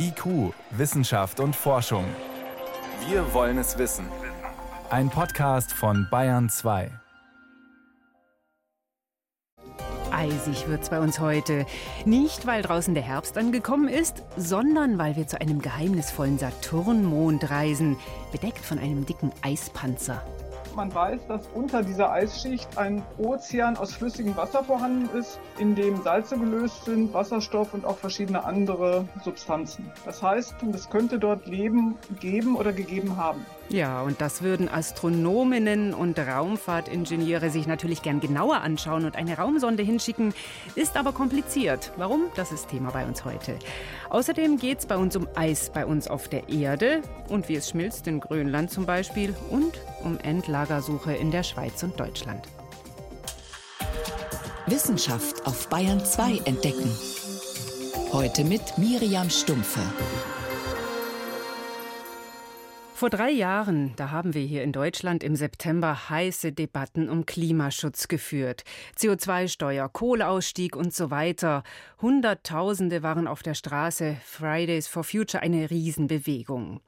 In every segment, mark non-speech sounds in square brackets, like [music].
IQ, Wissenschaft und Forschung. Wir wollen es wissen. Ein Podcast von Bayern 2. Eisig wird's bei uns heute. Nicht, weil draußen der Herbst angekommen ist, sondern weil wir zu einem geheimnisvollen Saturnmond reisen, bedeckt von einem dicken Eispanzer. Man weiß, dass unter dieser Eisschicht ein Ozean aus flüssigem Wasser vorhanden ist, in dem Salze gelöst sind, Wasserstoff und auch verschiedene andere Substanzen. Das heißt, es könnte dort Leben geben oder gegeben haben. Ja, und das würden Astronominnen und Raumfahrtingenieure sich natürlich gern genauer anschauen und eine Raumsonde hinschicken, ist aber kompliziert. Warum? Das ist Thema bei uns heute. Außerdem geht es bei uns um Eis bei uns auf der Erde und wie es schmilzt in Grönland zum Beispiel und um Endlagersuche in der Schweiz und Deutschland. Wissenschaft auf Bayern 2 entdecken. Heute mit Miriam Stumpfe. Vor drei Jahren, da haben wir hier in Deutschland im September heiße Debatten um Klimaschutz geführt. CO2-Steuer, Kohleausstieg und so weiter. Hunderttausende waren auf der Straße. Fridays for Future eine Riesenbewegung.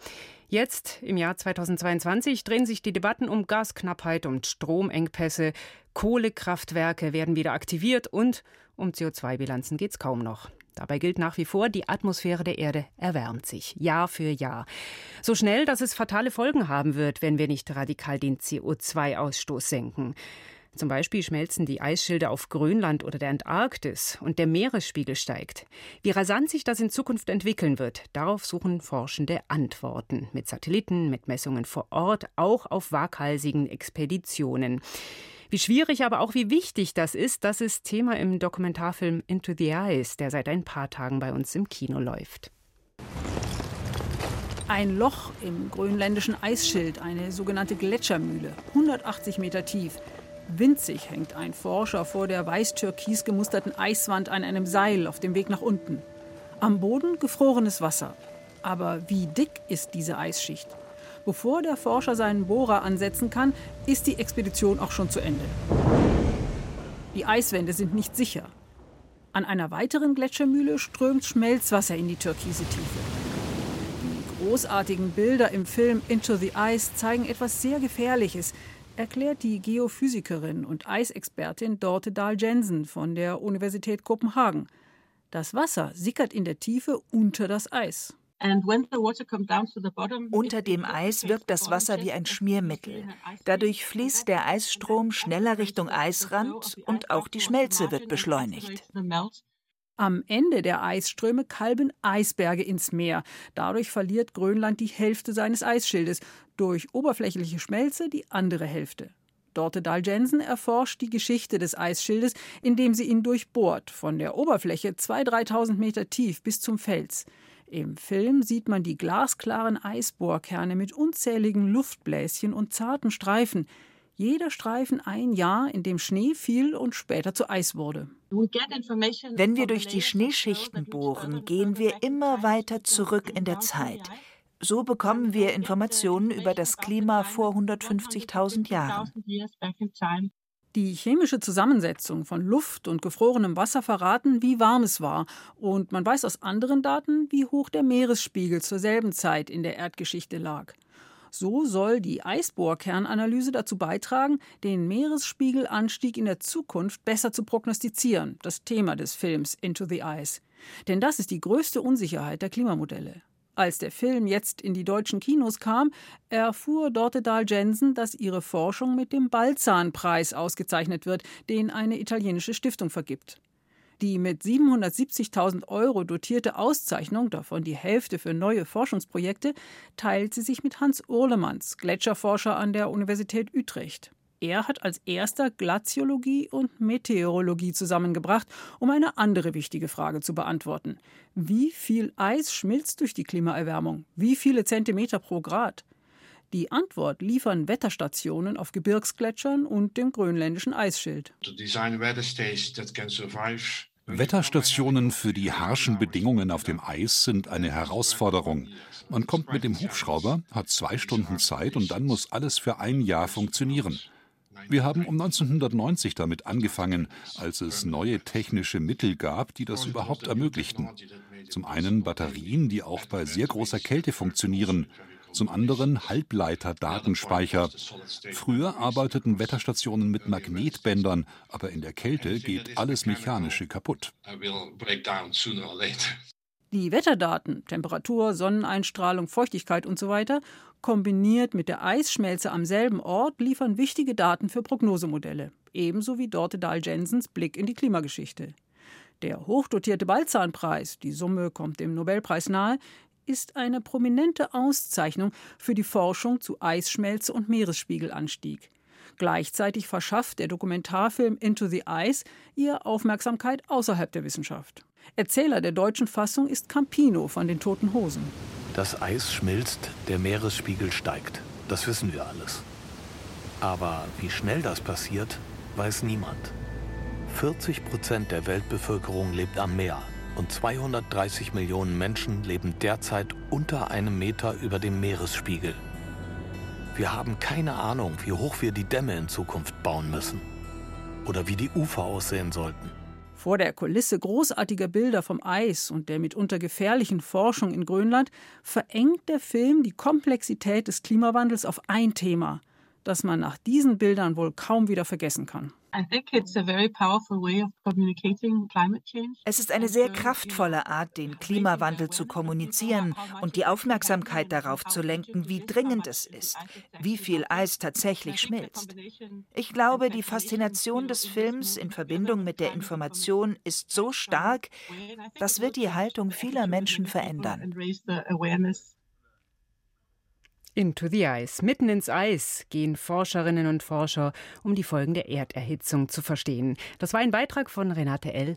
Jetzt, im Jahr 2022, drehen sich die Debatten um Gasknappheit und Stromengpässe. Kohlekraftwerke werden wieder aktiviert und um CO2-Bilanzen geht es kaum noch. Dabei gilt nach wie vor, die Atmosphäre der Erde erwärmt sich, Jahr für Jahr. So schnell, dass es fatale Folgen haben wird, wenn wir nicht radikal den CO2-Ausstoß senken. Zum Beispiel schmelzen die Eisschilde auf Grönland oder der Antarktis und der Meeresspiegel steigt. Wie rasant sich das in Zukunft entwickeln wird, darauf suchen Forschende Antworten. Mit Satelliten, mit Messungen vor Ort, auch auf waghalsigen Expeditionen. Wie schwierig, aber auch wie wichtig das ist, das ist Thema im Dokumentarfilm Into the Eyes, der seit ein paar Tagen bei uns im Kino läuft. Ein Loch im grönländischen Eisschild, eine sogenannte Gletschermühle, 180 Meter tief. Winzig hängt ein Forscher vor der weiß-türkis gemusterten Eiswand an einem Seil auf dem Weg nach unten. Am Boden gefrorenes Wasser. Aber wie dick ist diese Eisschicht? Bevor der Forscher seinen Bohrer ansetzen kann, ist die Expedition auch schon zu Ende. Die Eiswände sind nicht sicher. An einer weiteren Gletschermühle strömt Schmelzwasser in die türkise Tiefe. Die großartigen Bilder im Film Into the Ice zeigen etwas sehr Gefährliches, erklärt die Geophysikerin und Eisexpertin Dorte Dahl-Jensen von der Universität Kopenhagen. Das Wasser sickert in der Tiefe unter das Eis. Unter dem Eis wirkt das Wasser wie ein Schmiermittel. Dadurch fließt der Eisstrom schneller Richtung Eisrand und auch die Schmelze wird beschleunigt. Am Ende der Eisströme kalben Eisberge ins Meer. Dadurch verliert Grönland die Hälfte seines Eisschildes, durch oberflächliche Schmelze die andere Hälfte. Dorte Dahl Jensen erforscht die Geschichte des Eisschildes, indem sie ihn durchbohrt, von der Oberfläche 2.000, 3.000 Meter tief bis zum Fels. Im Film sieht man die glasklaren Eisbohrkerne mit unzähligen Luftbläschen und zarten Streifen. Jeder Streifen ein Jahr, in dem Schnee fiel und später zu Eis wurde. Wenn wir durch die Schneeschichten bohren, gehen wir immer weiter zurück in der Zeit. So bekommen wir Informationen über das Klima vor 150.000 Jahren. Die chemische Zusammensetzung von Luft und gefrorenem Wasser verraten, wie warm es war, und man weiß aus anderen Daten, wie hoch der Meeresspiegel zur selben Zeit in der Erdgeschichte lag. So soll die Eisbohrkernanalyse dazu beitragen, den Meeresspiegelanstieg in der Zukunft besser zu prognostizieren, das Thema des Films Into the Ice. Denn das ist die größte Unsicherheit der Klimamodelle. Als der Film jetzt in die deutschen Kinos kam, erfuhr Dorte Dahl-Jensen, dass ihre Forschung mit dem Balzan-Preis ausgezeichnet wird, den eine italienische Stiftung vergibt. Die mit 770.000 Euro dotierte Auszeichnung, davon die Hälfte für neue Forschungsprojekte, teilt sie sich mit Hans Urlemanns, Gletscherforscher an der Universität Utrecht. Er hat als erster Glaziologie und Meteorologie zusammengebracht, um eine andere wichtige Frage zu beantworten. Wie viel Eis schmilzt durch die Klimaerwärmung? Wie viele Zentimeter pro Grad? Die Antwort liefern Wetterstationen auf Gebirgsgletschern und dem grönländischen Eisschild. Wetterstationen für die harschen Bedingungen auf dem Eis sind eine Herausforderung. Man kommt mit dem Hubschrauber, hat zwei Stunden Zeit und dann muss alles für ein Jahr funktionieren. Wir haben um 1990 damit angefangen, als es neue technische Mittel gab, die das überhaupt ermöglichten. Zum einen Batterien, die auch bei sehr großer Kälte funktionieren zum anderen Halbleiter-Datenspeicher. Früher arbeiteten Wetterstationen mit Magnetbändern, aber in der Kälte geht alles Mechanische kaputt. Die Wetterdaten, Temperatur, Sonneneinstrahlung, Feuchtigkeit usw., so kombiniert mit der Eisschmelze am selben Ort, liefern wichtige Daten für Prognosemodelle. Ebenso wie Dorte Dahl-Jensens Blick in die Klimageschichte. Der hochdotierte Balzanpreis, die Summe kommt dem Nobelpreis nahe, ist eine prominente Auszeichnung für die Forschung zu Eisschmelze und Meeresspiegelanstieg. Gleichzeitig verschafft der Dokumentarfilm Into the Ice ihr Aufmerksamkeit außerhalb der Wissenschaft. Erzähler der deutschen Fassung ist Campino von den Toten Hosen. Das Eis schmilzt, der Meeresspiegel steigt. Das wissen wir alles. Aber wie schnell das passiert, weiß niemand. 40 Prozent der Weltbevölkerung lebt am Meer und 230 Millionen Menschen leben derzeit unter einem Meter über dem Meeresspiegel. Wir haben keine Ahnung, wie hoch wir die Dämme in Zukunft bauen müssen oder wie die Ufer aussehen sollten. Vor der Kulisse großartiger Bilder vom Eis und der mitunter gefährlichen Forschung in Grönland verengt der Film die Komplexität des Klimawandels auf ein Thema, das man nach diesen Bildern wohl kaum wieder vergessen kann. Es ist eine sehr kraftvolle Art, den Klimawandel zu kommunizieren und die Aufmerksamkeit darauf zu lenken, wie dringend es ist, wie viel Eis tatsächlich schmilzt. Ich glaube, die Faszination des Films in Verbindung mit der Information ist so stark, das wird die Haltung vieler Menschen verändern. Into the Ice, mitten ins Eis, gehen Forscherinnen und Forscher, um die Folgen der Erderhitzung zu verstehen. Das war ein Beitrag von Renate L.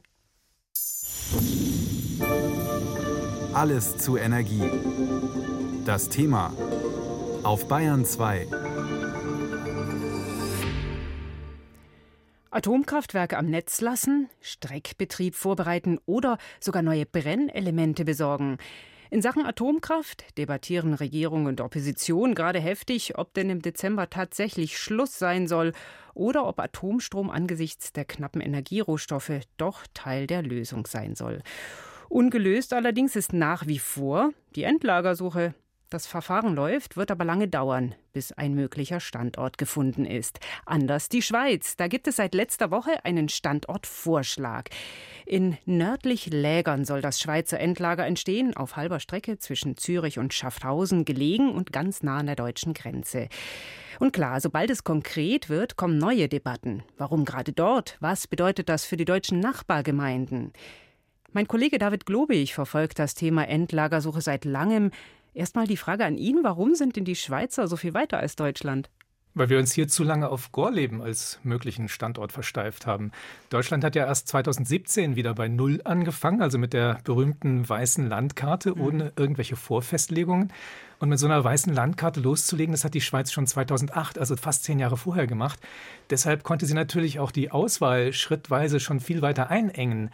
Alles zu Energie. Das Thema auf Bayern 2. Atomkraftwerke am Netz lassen, Streckbetrieb vorbereiten oder sogar neue Brennelemente besorgen. In Sachen Atomkraft debattieren Regierung und Opposition gerade heftig, ob denn im Dezember tatsächlich Schluss sein soll oder ob Atomstrom angesichts der knappen Energierohstoffe doch Teil der Lösung sein soll. Ungelöst allerdings ist nach wie vor die Endlagersuche das Verfahren läuft, wird aber lange dauern, bis ein möglicher Standort gefunden ist. Anders die Schweiz. Da gibt es seit letzter Woche einen Standortvorschlag. In nördlich Lägern soll das Schweizer Endlager entstehen, auf halber Strecke zwischen Zürich und Schaffhausen gelegen und ganz nah an der deutschen Grenze. Und klar, sobald es konkret wird, kommen neue Debatten. Warum gerade dort? Was bedeutet das für die deutschen Nachbargemeinden? Mein Kollege David Globig verfolgt das Thema Endlagersuche seit langem. Erstmal die Frage an ihn, warum sind denn die Schweizer so viel weiter als Deutschland? Weil wir uns hier zu lange auf Gorleben als möglichen Standort versteift haben. Deutschland hat ja erst 2017 wieder bei Null angefangen, also mit der berühmten weißen Landkarte, mhm. ohne irgendwelche Vorfestlegungen. Und mit so einer weißen Landkarte loszulegen, das hat die Schweiz schon 2008, also fast zehn Jahre vorher gemacht. Deshalb konnte sie natürlich auch die Auswahl schrittweise schon viel weiter einengen.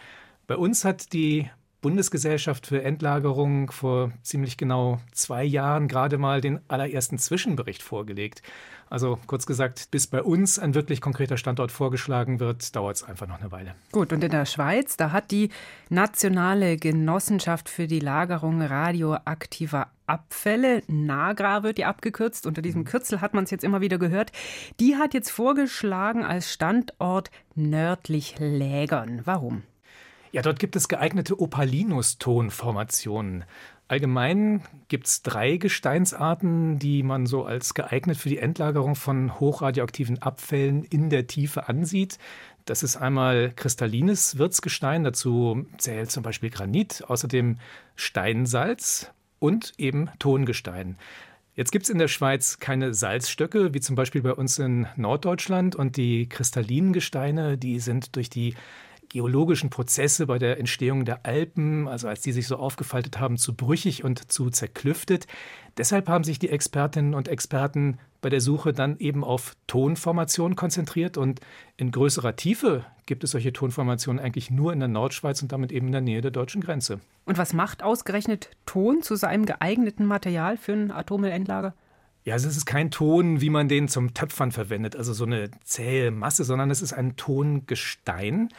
Bei uns hat die Bundesgesellschaft für Endlagerung vor ziemlich genau zwei Jahren gerade mal den allerersten Zwischenbericht vorgelegt. Also kurz gesagt, bis bei uns ein wirklich konkreter Standort vorgeschlagen wird, dauert es einfach noch eine Weile. Gut, und in der Schweiz, da hat die Nationale Genossenschaft für die Lagerung radioaktiver Abfälle, NAGRA wird die abgekürzt, unter diesem mhm. Kürzel hat man es jetzt immer wieder gehört, die hat jetzt vorgeschlagen als Standort nördlich Lägern. Warum? Ja, dort gibt es geeignete Opalinus-Tonformationen. Allgemein gibt es drei Gesteinsarten, die man so als geeignet für die Endlagerung von hochradioaktiven Abfällen in der Tiefe ansieht. Das ist einmal kristallines Wirtsgestein, dazu zählt zum Beispiel Granit, außerdem Steinsalz und eben Tongestein. Jetzt gibt es in der Schweiz keine Salzstöcke, wie zum Beispiel bei uns in Norddeutschland. Und die kristallinen Gesteine, die sind durch die geologischen Prozesse bei der Entstehung der Alpen, also als die sich so aufgefaltet haben, zu brüchig und zu zerklüftet. Deshalb haben sich die Expertinnen und Experten bei der Suche dann eben auf Tonformationen konzentriert und in größerer Tiefe gibt es solche Tonformationen eigentlich nur in der Nordschweiz und damit eben in der Nähe der deutschen Grenze. Und was macht ausgerechnet Ton zu seinem geeigneten Material für ein Atommüllendlager? Ja, also es ist kein Ton, wie man den zum Töpfern verwendet, also so eine zähe Masse, sondern es ist ein Tongestein.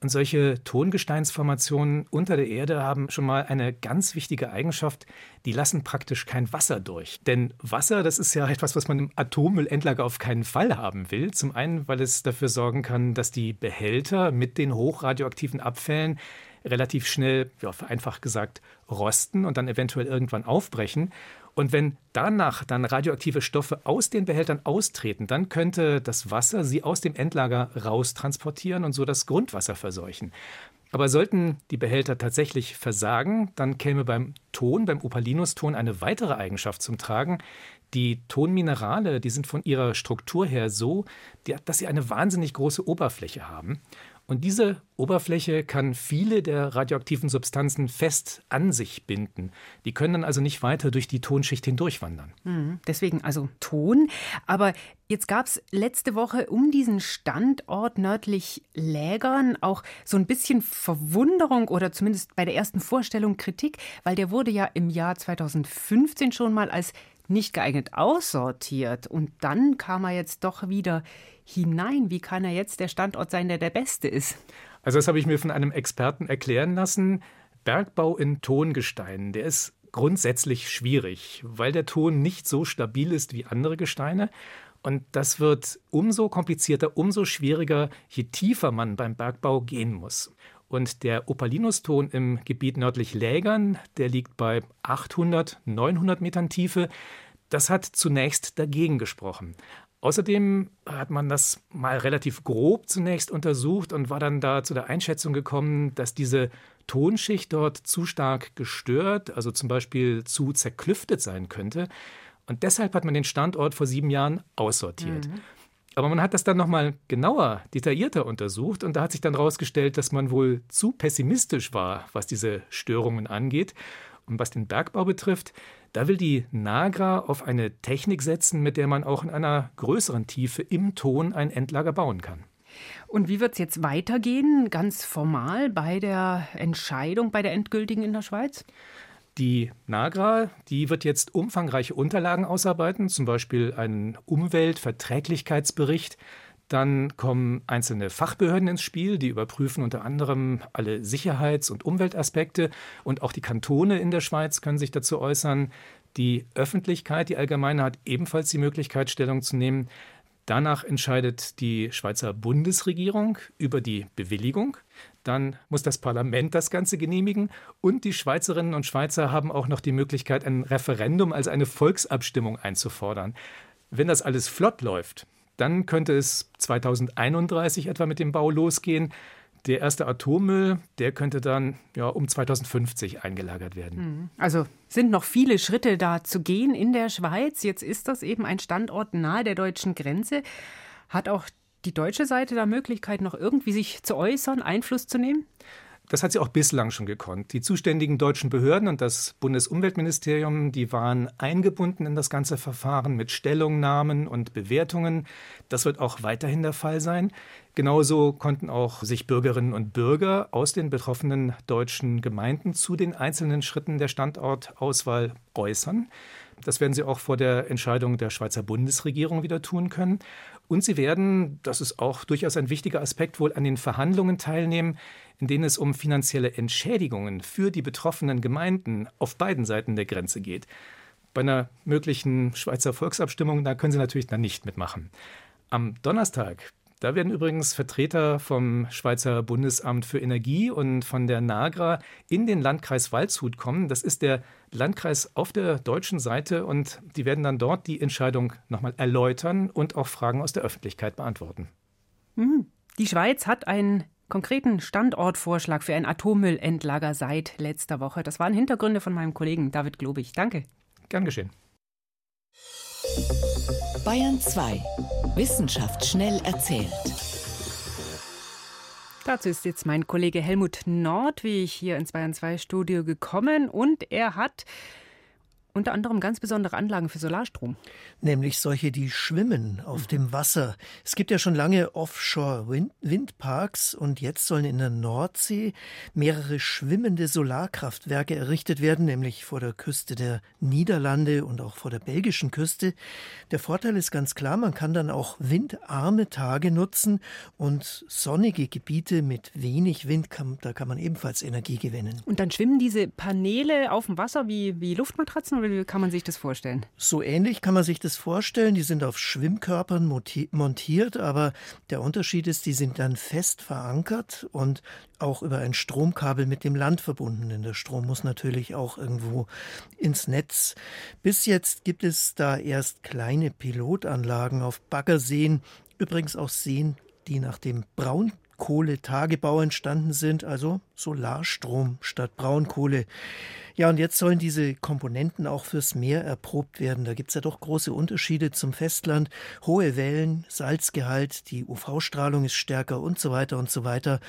Und solche Tongesteinsformationen unter der Erde haben schon mal eine ganz wichtige Eigenschaft, die lassen praktisch kein Wasser durch. Denn Wasser, das ist ja etwas, was man im Atommüllendlager auf keinen Fall haben will. Zum einen, weil es dafür sorgen kann, dass die Behälter mit den hochradioaktiven Abfällen relativ schnell, ja, vereinfacht gesagt, rosten und dann eventuell irgendwann aufbrechen. Und wenn danach dann radioaktive Stoffe aus den Behältern austreten, dann könnte das Wasser sie aus dem Endlager raustransportieren und so das Grundwasser verseuchen. Aber sollten die Behälter tatsächlich versagen, dann käme beim Ton, beim Opalinuston, eine weitere Eigenschaft zum Tragen. Die Tonminerale, die sind von ihrer Struktur her so, dass sie eine wahnsinnig große Oberfläche haben. Und diese Oberfläche kann viele der radioaktiven Substanzen fest an sich binden. Die können dann also nicht weiter durch die Tonschicht hindurchwandern. Mhm, deswegen also Ton. Aber jetzt gab es letzte Woche um diesen Standort nördlich Lägern auch so ein bisschen Verwunderung oder zumindest bei der ersten Vorstellung Kritik, weil der wurde ja im Jahr 2015 schon mal als nicht geeignet aussortiert. Und dann kam er jetzt doch wieder hinein. Wie kann er jetzt der Standort sein, der der beste ist? Also das habe ich mir von einem Experten erklären lassen. Bergbau in Tongesteinen, der ist grundsätzlich schwierig, weil der Ton nicht so stabil ist wie andere Gesteine. Und das wird umso komplizierter, umso schwieriger, je tiefer man beim Bergbau gehen muss. Und der Opalinuston im Gebiet nördlich Lägern, der liegt bei 800, 900 Metern Tiefe. Das hat zunächst dagegen gesprochen. Außerdem hat man das mal relativ grob zunächst untersucht und war dann da zu der Einschätzung gekommen, dass diese Tonschicht dort zu stark gestört, also zum Beispiel zu zerklüftet sein könnte. Und deshalb hat man den Standort vor sieben Jahren aussortiert. Mhm. Aber man hat das dann nochmal genauer, detaillierter untersucht und da hat sich dann herausgestellt, dass man wohl zu pessimistisch war, was diese Störungen angeht. Und was den Bergbau betrifft, da will die Nagra auf eine Technik setzen, mit der man auch in einer größeren Tiefe im Ton ein Endlager bauen kann. Und wie wird es jetzt weitergehen, ganz formal bei der Entscheidung, bei der endgültigen in der Schweiz? Die Nagra, die wird jetzt umfangreiche Unterlagen ausarbeiten, zum Beispiel einen Umweltverträglichkeitsbericht, dann kommen einzelne Fachbehörden ins Spiel, die überprüfen unter anderem alle Sicherheits- und Umweltaspekte und auch die Kantone in der Schweiz können sich dazu äußern. Die Öffentlichkeit, die Allgemeine hat ebenfalls die Möglichkeit, Stellung zu nehmen. Danach entscheidet die Schweizer Bundesregierung über die Bewilligung. Dann muss das Parlament das Ganze genehmigen. Und die Schweizerinnen und Schweizer haben auch noch die Möglichkeit, ein Referendum, also eine Volksabstimmung einzufordern. Wenn das alles flott läuft, dann könnte es 2031 etwa mit dem Bau losgehen. Der erste Atommüll, der könnte dann ja, um 2050 eingelagert werden. Hm. Also sind noch viele Schritte da zu gehen in der Schweiz. Jetzt ist das eben ein Standort nahe der deutschen Grenze. Hat auch die deutsche Seite da Möglichkeit, noch irgendwie sich zu äußern, Einfluss zu nehmen? Das hat sie auch bislang schon gekonnt. Die zuständigen deutschen Behörden und das Bundesumweltministerium, die waren eingebunden in das ganze Verfahren mit Stellungnahmen und Bewertungen. Das wird auch weiterhin der Fall sein. Genauso konnten auch sich Bürgerinnen und Bürger aus den betroffenen deutschen Gemeinden zu den einzelnen Schritten der Standortauswahl äußern. Das werden sie auch vor der Entscheidung der Schweizer Bundesregierung wieder tun können. Und sie werden, das ist auch durchaus ein wichtiger Aspekt, wohl an den Verhandlungen teilnehmen, in denen es um finanzielle Entschädigungen für die betroffenen Gemeinden auf beiden Seiten der Grenze geht. Bei einer möglichen Schweizer Volksabstimmung, da können Sie natürlich dann nicht mitmachen. Am Donnerstag, da werden übrigens Vertreter vom Schweizer Bundesamt für Energie und von der NAGRA in den Landkreis Waldshut kommen. Das ist der Landkreis auf der deutschen Seite und die werden dann dort die Entscheidung nochmal erläutern und auch Fragen aus der Öffentlichkeit beantworten. Mhm. Die Schweiz hat einen konkreten Standortvorschlag für ein Atommüllendlager seit letzter Woche. Das waren Hintergründe von meinem Kollegen David Globig. Danke. Gern geschehen. Bayern 2. Wissenschaft schnell erzählt. Dazu ist jetzt mein Kollege Helmut Nord, wie ich hier ins Bayern 2 Studio gekommen und er hat unter anderem ganz besondere Anlagen für Solarstrom. Nämlich solche, die schwimmen auf mhm. dem Wasser. Es gibt ja schon lange Offshore-Windparks und jetzt sollen in der Nordsee mehrere schwimmende Solarkraftwerke errichtet werden, nämlich vor der Küste der Niederlande und auch vor der belgischen Küste. Der Vorteil ist ganz klar, man kann dann auch windarme Tage nutzen und sonnige Gebiete mit wenig Wind, kann, da kann man ebenfalls Energie gewinnen. Und dann schwimmen diese Paneele auf dem Wasser wie, wie Luftmatratzen oder wie kann man sich das vorstellen? So ähnlich kann man sich das vorstellen. Die sind auf Schwimmkörpern montiert, aber der Unterschied ist, die sind dann fest verankert und auch über ein Stromkabel mit dem Land verbunden. Denn der Strom muss natürlich auch irgendwo ins Netz. Bis jetzt gibt es da erst kleine Pilotanlagen auf Baggerseen, übrigens auch Seen, die nach dem Braun Kohletagebau entstanden sind, also Solarstrom statt Braunkohle. Ja, und jetzt sollen diese Komponenten auch fürs Meer erprobt werden. Da gibt es ja doch große Unterschiede zum Festland. Hohe Wellen, Salzgehalt, die UV-Strahlung ist stärker und so weiter und so weiter.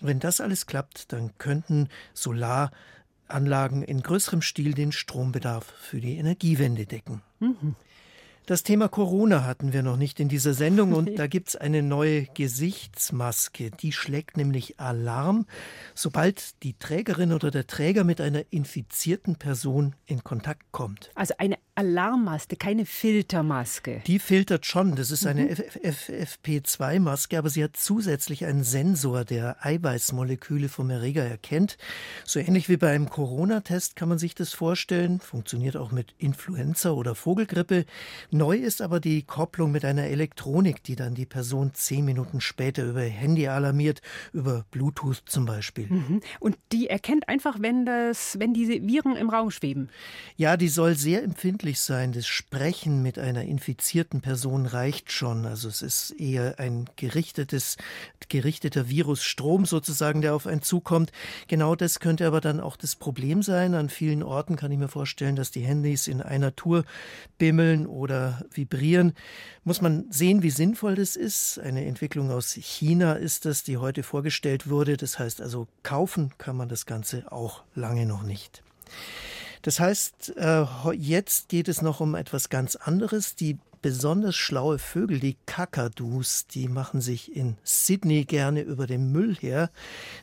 Wenn das alles klappt, dann könnten Solaranlagen in größerem Stil den Strombedarf für die Energiewende decken. Mhm. Das Thema Corona hatten wir noch nicht in dieser Sendung und [laughs] da gibt es eine neue Gesichtsmaske. Die schlägt nämlich Alarm, sobald die Trägerin oder der Träger mit einer infizierten Person in Kontakt kommt. Also eine Alarmmaske, keine Filtermaske. Die filtert schon. Das ist eine mhm. FFP2-Maske, aber sie hat zusätzlich einen Sensor, der Eiweißmoleküle vom Erreger erkennt. So ähnlich wie bei einem Corona-Test kann man sich das vorstellen. Funktioniert auch mit Influenza oder Vogelgrippe. Neu ist aber die Kopplung mit einer Elektronik, die dann die Person zehn Minuten später über Handy alarmiert, über Bluetooth zum Beispiel. Mhm. Und die erkennt einfach, wenn, das, wenn diese Viren im Raum schweben? Ja, die soll sehr empfindlich sein. Das Sprechen mit einer infizierten Person reicht schon. Also es ist eher ein gerichtetes, gerichteter Virusstrom sozusagen, der auf einen zukommt. Genau das könnte aber dann auch das Problem sein. An vielen Orten kann ich mir vorstellen, dass die Handys in einer Tour bimmeln oder vibrieren, muss man sehen, wie sinnvoll das ist. Eine Entwicklung aus China ist das, die heute vorgestellt wurde. Das heißt also, kaufen kann man das Ganze auch lange noch nicht. Das heißt, äh, jetzt geht es noch um etwas ganz anderes. Die besonders schlaue Vögel, die Kakadus, die machen sich in Sydney gerne über den Müll her.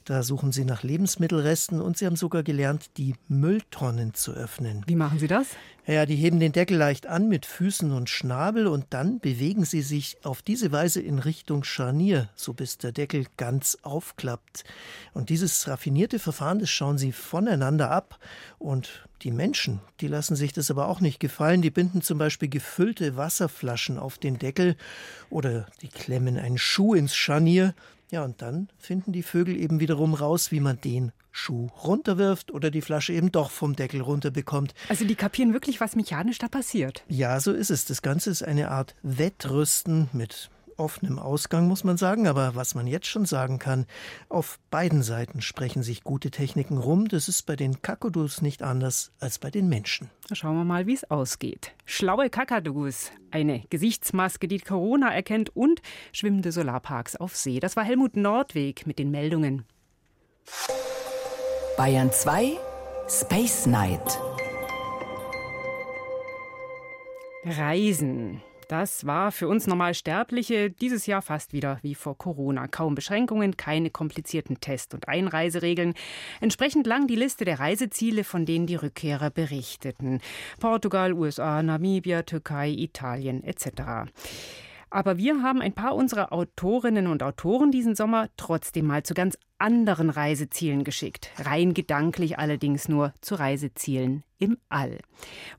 Da suchen sie nach Lebensmittelresten und sie haben sogar gelernt, die Mülltonnen zu öffnen. Wie machen sie das? Ja, die heben den Deckel leicht an mit Füßen und Schnabel und dann bewegen sie sich auf diese Weise in Richtung Scharnier, so bis der Deckel ganz aufklappt. Und dieses raffinierte Verfahren, das schauen sie voneinander ab und die Menschen, die lassen sich das aber auch nicht gefallen. Die binden zum Beispiel gefüllte Wasserflaschen auf den Deckel oder die klemmen einen Schuh ins Scharnier. Ja, und dann finden die Vögel eben wiederum raus, wie man den Schuh runterwirft oder die Flasche eben doch vom Deckel runterbekommt. Also die kapieren wirklich, was mechanisch da passiert. Ja, so ist es. Das Ganze ist eine Art Wettrüsten mit offenem Ausgang, muss man sagen. Aber was man jetzt schon sagen kann, auf beiden Seiten sprechen sich gute Techniken rum. Das ist bei den Kakadus nicht anders als bei den Menschen. Da schauen wir mal, wie es ausgeht. Schlaue Kakadus, eine Gesichtsmaske, die Corona erkennt und schwimmende Solarparks auf See. Das war Helmut Nordweg mit den Meldungen. Bayern 2 Space Night. Reisen. Das war für uns Normalsterbliche dieses Jahr fast wieder wie vor Corona. Kaum Beschränkungen, keine komplizierten Test- und Einreiseregeln. Entsprechend lang die Liste der Reiseziele, von denen die Rückkehrer berichteten. Portugal, USA, Namibia, Türkei, Italien etc. Aber wir haben ein paar unserer Autorinnen und Autoren diesen Sommer trotzdem mal zu ganz anderen Reisezielen geschickt. Rein gedanklich allerdings nur zu Reisezielen im All.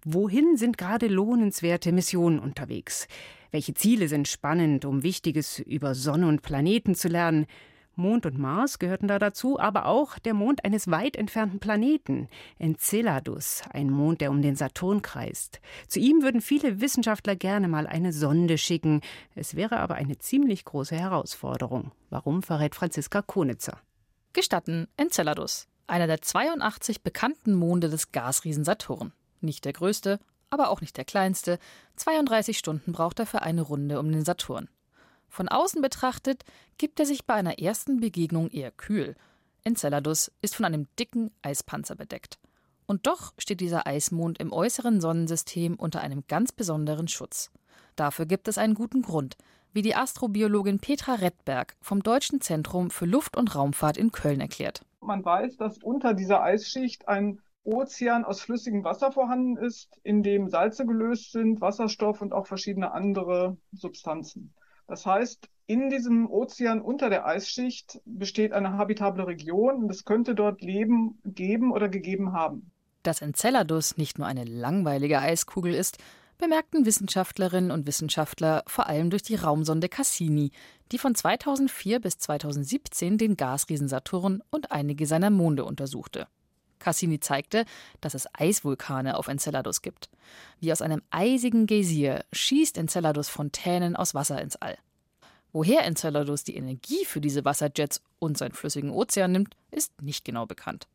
Wohin sind gerade lohnenswerte Missionen unterwegs? Welche Ziele sind spannend, um Wichtiges über Sonne und Planeten zu lernen? Mond und Mars gehörten da dazu, aber auch der Mond eines weit entfernten Planeten, Enceladus, ein Mond, der um den Saturn kreist. Zu ihm würden viele Wissenschaftler gerne mal eine Sonde schicken. Es wäre aber eine ziemlich große Herausforderung. Warum verrät Franziska Konitzer? Gestatten Enceladus, einer der 82 bekannten Monde des Gasriesen Saturn. Nicht der größte, aber auch nicht der kleinste. 32 Stunden braucht er für eine Runde um den Saturn. Von außen betrachtet gibt er sich bei einer ersten Begegnung eher kühl. Enceladus ist von einem dicken Eispanzer bedeckt. Und doch steht dieser Eismond im äußeren Sonnensystem unter einem ganz besonderen Schutz. Dafür gibt es einen guten Grund, wie die Astrobiologin Petra Rettberg vom Deutschen Zentrum für Luft- und Raumfahrt in Köln erklärt. Man weiß, dass unter dieser Eisschicht ein Ozean aus flüssigem Wasser vorhanden ist, in dem Salze gelöst sind, Wasserstoff und auch verschiedene andere Substanzen. Das heißt, in diesem Ozean unter der Eisschicht besteht eine habitable Region und es könnte dort Leben geben oder gegeben haben. Dass Enceladus nicht nur eine langweilige Eiskugel ist, bemerkten Wissenschaftlerinnen und Wissenschaftler vor allem durch die Raumsonde Cassini, die von 2004 bis 2017 den Gasriesen Saturn und einige seiner Monde untersuchte. Cassini zeigte, dass es Eisvulkane auf Enceladus gibt. Wie aus einem eisigen Geysir schießt Enceladus Fontänen aus Wasser ins All. Woher Enceladus die Energie für diese Wasserjets und seinen flüssigen Ozean nimmt, ist nicht genau bekannt.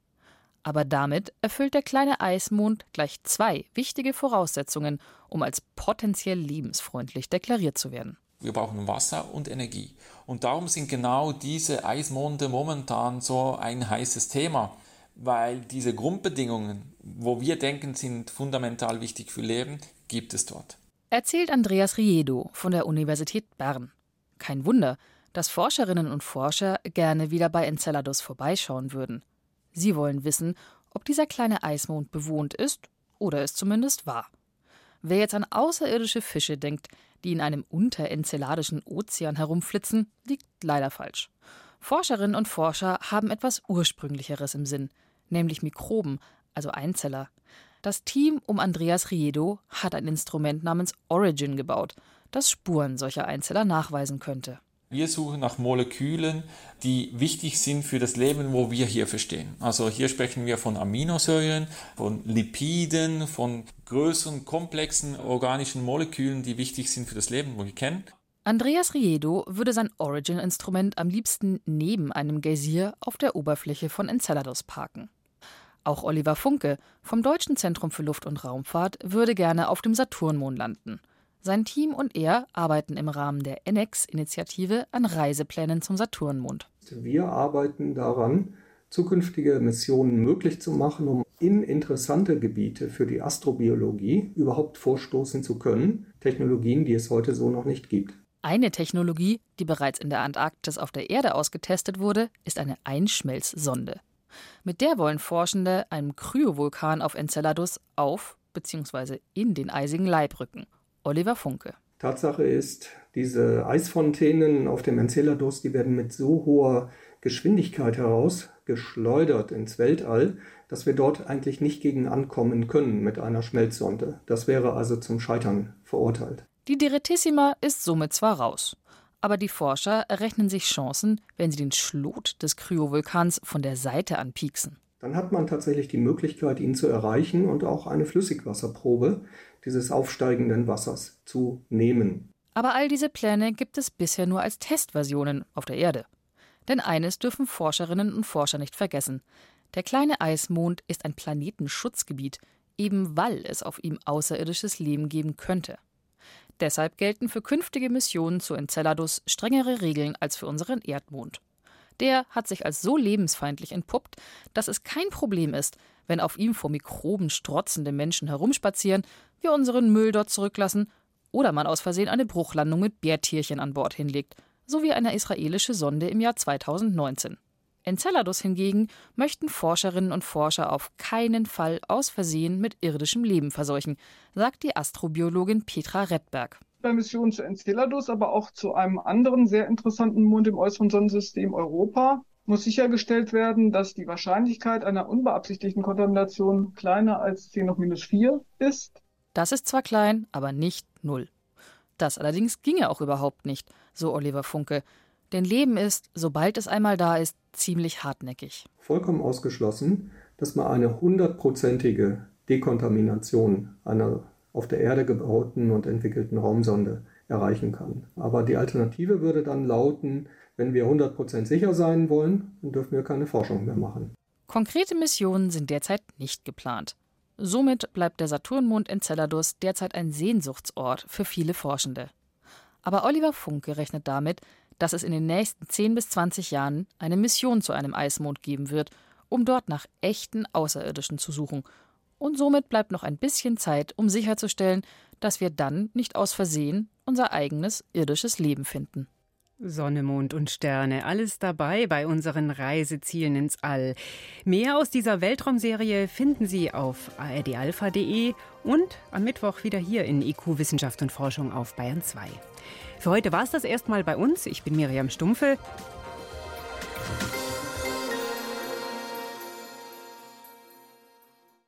Aber damit erfüllt der kleine Eismond gleich zwei wichtige Voraussetzungen, um als potenziell lebensfreundlich deklariert zu werden. Wir brauchen Wasser und Energie. Und darum sind genau diese Eismonde momentan so ein heißes Thema, weil diese Grundbedingungen, wo wir denken, sind fundamental wichtig für Leben, gibt es dort. Erzählt Andreas Riedo von der Universität Bern. Kein Wunder, dass Forscherinnen und Forscher gerne wieder bei Enceladus vorbeischauen würden. Sie wollen wissen, ob dieser kleine Eismond bewohnt ist oder es zumindest war. Wer jetzt an außerirdische Fische denkt, die in einem unterenzeladischen Ozean herumflitzen, liegt leider falsch. Forscherinnen und Forscher haben etwas Ursprünglicheres im Sinn, nämlich Mikroben, also Einzeller. Das Team um Andreas Riedo hat ein Instrument namens Origin gebaut, das Spuren solcher Einzeller nachweisen könnte. Wir suchen nach Molekülen, die wichtig sind für das Leben, wo wir hier verstehen. Also hier sprechen wir von Aminosäuren, von Lipiden, von größeren, komplexen organischen Molekülen, die wichtig sind für das Leben, wo wir kennen. Andreas Riedo würde sein Origin-Instrument am liebsten neben einem Geysir auf der Oberfläche von Enceladus parken. Auch Oliver Funke vom Deutschen Zentrum für Luft- und Raumfahrt würde gerne auf dem Saturnmond landen – sein Team und er arbeiten im Rahmen der NX-Initiative an Reiseplänen zum Saturnmond. Wir arbeiten daran, zukünftige Missionen möglich zu machen, um in interessante Gebiete für die Astrobiologie überhaupt vorstoßen zu können. Technologien, die es heute so noch nicht gibt. Eine Technologie, die bereits in der Antarktis auf der Erde ausgetestet wurde, ist eine Einschmelzsonde. Mit der wollen Forschende einem Kryovulkan auf Enceladus auf bzw. in den eisigen Leib rücken Oliver Funke. Tatsache ist, diese Eisfontänen auf dem Enceladus, die werden mit so hoher Geschwindigkeit herausgeschleudert ins Weltall, dass wir dort eigentlich nicht gegen ankommen können mit einer Schmelzsonde. Das wäre also zum Scheitern verurteilt. Die Direttissima ist somit zwar raus, aber die Forscher errechnen sich Chancen, wenn sie den Schlot des Kryovulkans von der Seite anpieksen. Dann hat man tatsächlich die Möglichkeit, ihn zu erreichen und auch eine Flüssigwasserprobe dieses aufsteigenden Wassers zu nehmen. Aber all diese Pläne gibt es bisher nur als Testversionen auf der Erde. Denn eines dürfen Forscherinnen und Forscher nicht vergessen. Der kleine Eismond ist ein Planetenschutzgebiet, eben weil es auf ihm außerirdisches Leben geben könnte. Deshalb gelten für künftige Missionen zu Enceladus strengere Regeln als für unseren Erdmond. Der hat sich als so lebensfeindlich entpuppt, dass es kein Problem ist, wenn auf ihm vor Mikroben strotzende Menschen herumspazieren, wir unseren Müll dort zurücklassen oder man aus Versehen eine Bruchlandung mit Bärtierchen an Bord hinlegt, so wie eine israelische Sonde im Jahr 2019. Enceladus hingegen möchten Forscherinnen und Forscher auf keinen Fall aus Versehen mit irdischem Leben verseuchen, sagt die Astrobiologin Petra Rettberg bei Missionen zu Enceladus, aber auch zu einem anderen sehr interessanten Mond im äußeren Sonnensystem Europa muss sichergestellt werden, dass die Wahrscheinlichkeit einer unbeabsichtigten Kontamination kleiner als 10 hoch minus 4 ist. Das ist zwar klein, aber nicht null. Das allerdings ginge auch überhaupt nicht, so Oliver Funke. Denn Leben ist, sobald es einmal da ist, ziemlich hartnäckig. Vollkommen ausgeschlossen, dass man eine hundertprozentige Dekontamination einer auf der Erde gebauten und entwickelten Raumsonde erreichen kann. Aber die Alternative würde dann lauten, wenn wir 100% sicher sein wollen, dann dürfen wir keine Forschung mehr machen. Konkrete Missionen sind derzeit nicht geplant. Somit bleibt der Saturnmond Enceladus derzeit ein Sehnsuchtsort für viele Forschende. Aber Oliver Funke rechnet damit, dass es in den nächsten 10 bis 20 Jahren eine Mission zu einem Eismond geben wird um dort nach echten Außerirdischen zu suchen. Und somit bleibt noch ein bisschen Zeit, um sicherzustellen, dass wir dann nicht aus Versehen unser eigenes irdisches Leben finden. Sonne, Mond und Sterne, alles dabei bei unseren Reisezielen ins All. Mehr aus dieser Weltraumserie finden Sie auf ardalpha.de und am Mittwoch wieder hier in IQ Wissenschaft und Forschung auf Bayern 2. Für heute war es das erstmal bei uns. Ich bin Miriam Stumpfe.